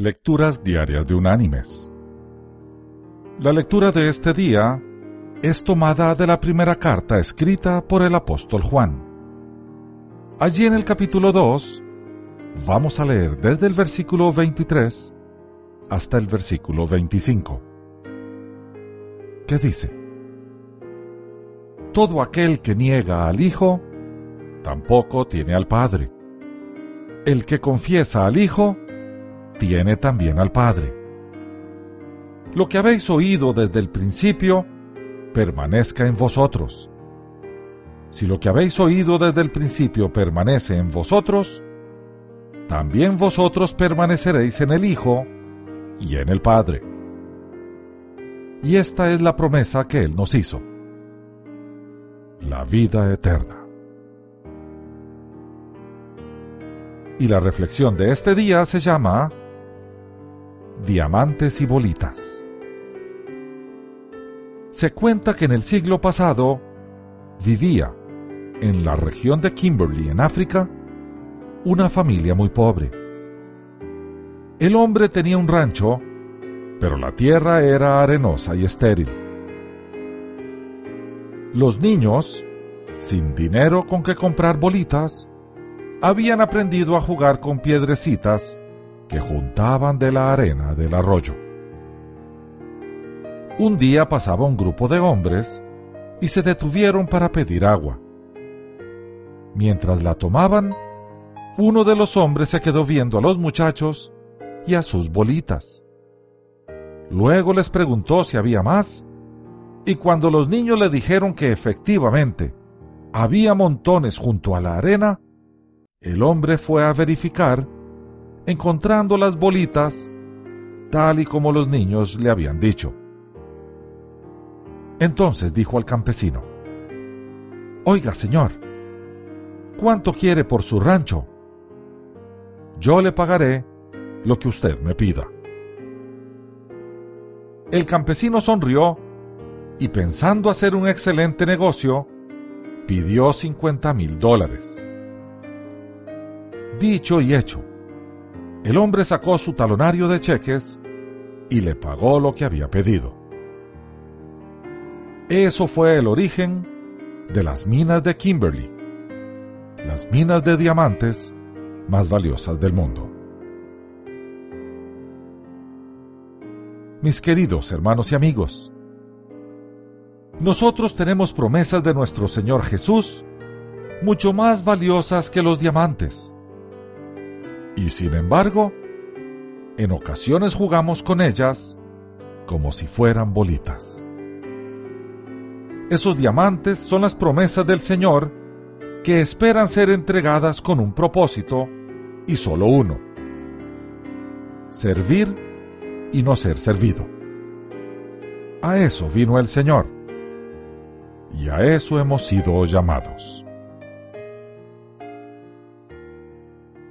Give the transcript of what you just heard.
Lecturas Diarias de Unánimes. La lectura de este día es tomada de la primera carta escrita por el apóstol Juan. Allí en el capítulo 2 vamos a leer desde el versículo 23 hasta el versículo 25. ¿Qué dice? Todo aquel que niega al Hijo, tampoco tiene al Padre. El que confiesa al Hijo, tiene también al Padre. Lo que habéis oído desde el principio, permanezca en vosotros. Si lo que habéis oído desde el principio permanece en vosotros, también vosotros permaneceréis en el Hijo y en el Padre. Y esta es la promesa que Él nos hizo. La vida eterna. Y la reflexión de este día se llama Diamantes y Bolitas. Se cuenta que en el siglo pasado vivía en la región de Kimberley, en África, una familia muy pobre. El hombre tenía un rancho, pero la tierra era arenosa y estéril. Los niños, sin dinero con que comprar bolitas, habían aprendido a jugar con piedrecitas que juntaban de la arena del arroyo. Un día pasaba un grupo de hombres y se detuvieron para pedir agua. Mientras la tomaban, uno de los hombres se quedó viendo a los muchachos y a sus bolitas. Luego les preguntó si había más, y cuando los niños le dijeron que efectivamente había montones junto a la arena, el hombre fue a verificar encontrando las bolitas tal y como los niños le habían dicho. Entonces dijo al campesino, Oiga, señor, ¿cuánto quiere por su rancho? Yo le pagaré lo que usted me pida. El campesino sonrió y pensando hacer un excelente negocio, pidió 50 mil dólares. Dicho y hecho, el hombre sacó su talonario de cheques y le pagó lo que había pedido. Eso fue el origen de las minas de Kimberley, las minas de diamantes más valiosas del mundo. Mis queridos hermanos y amigos, nosotros tenemos promesas de nuestro Señor Jesús mucho más valiosas que los diamantes. Y sin embargo, en ocasiones jugamos con ellas como si fueran bolitas. Esos diamantes son las promesas del Señor que esperan ser entregadas con un propósito y solo uno. Servir y no ser servido. A eso vino el Señor. Y a eso hemos sido llamados.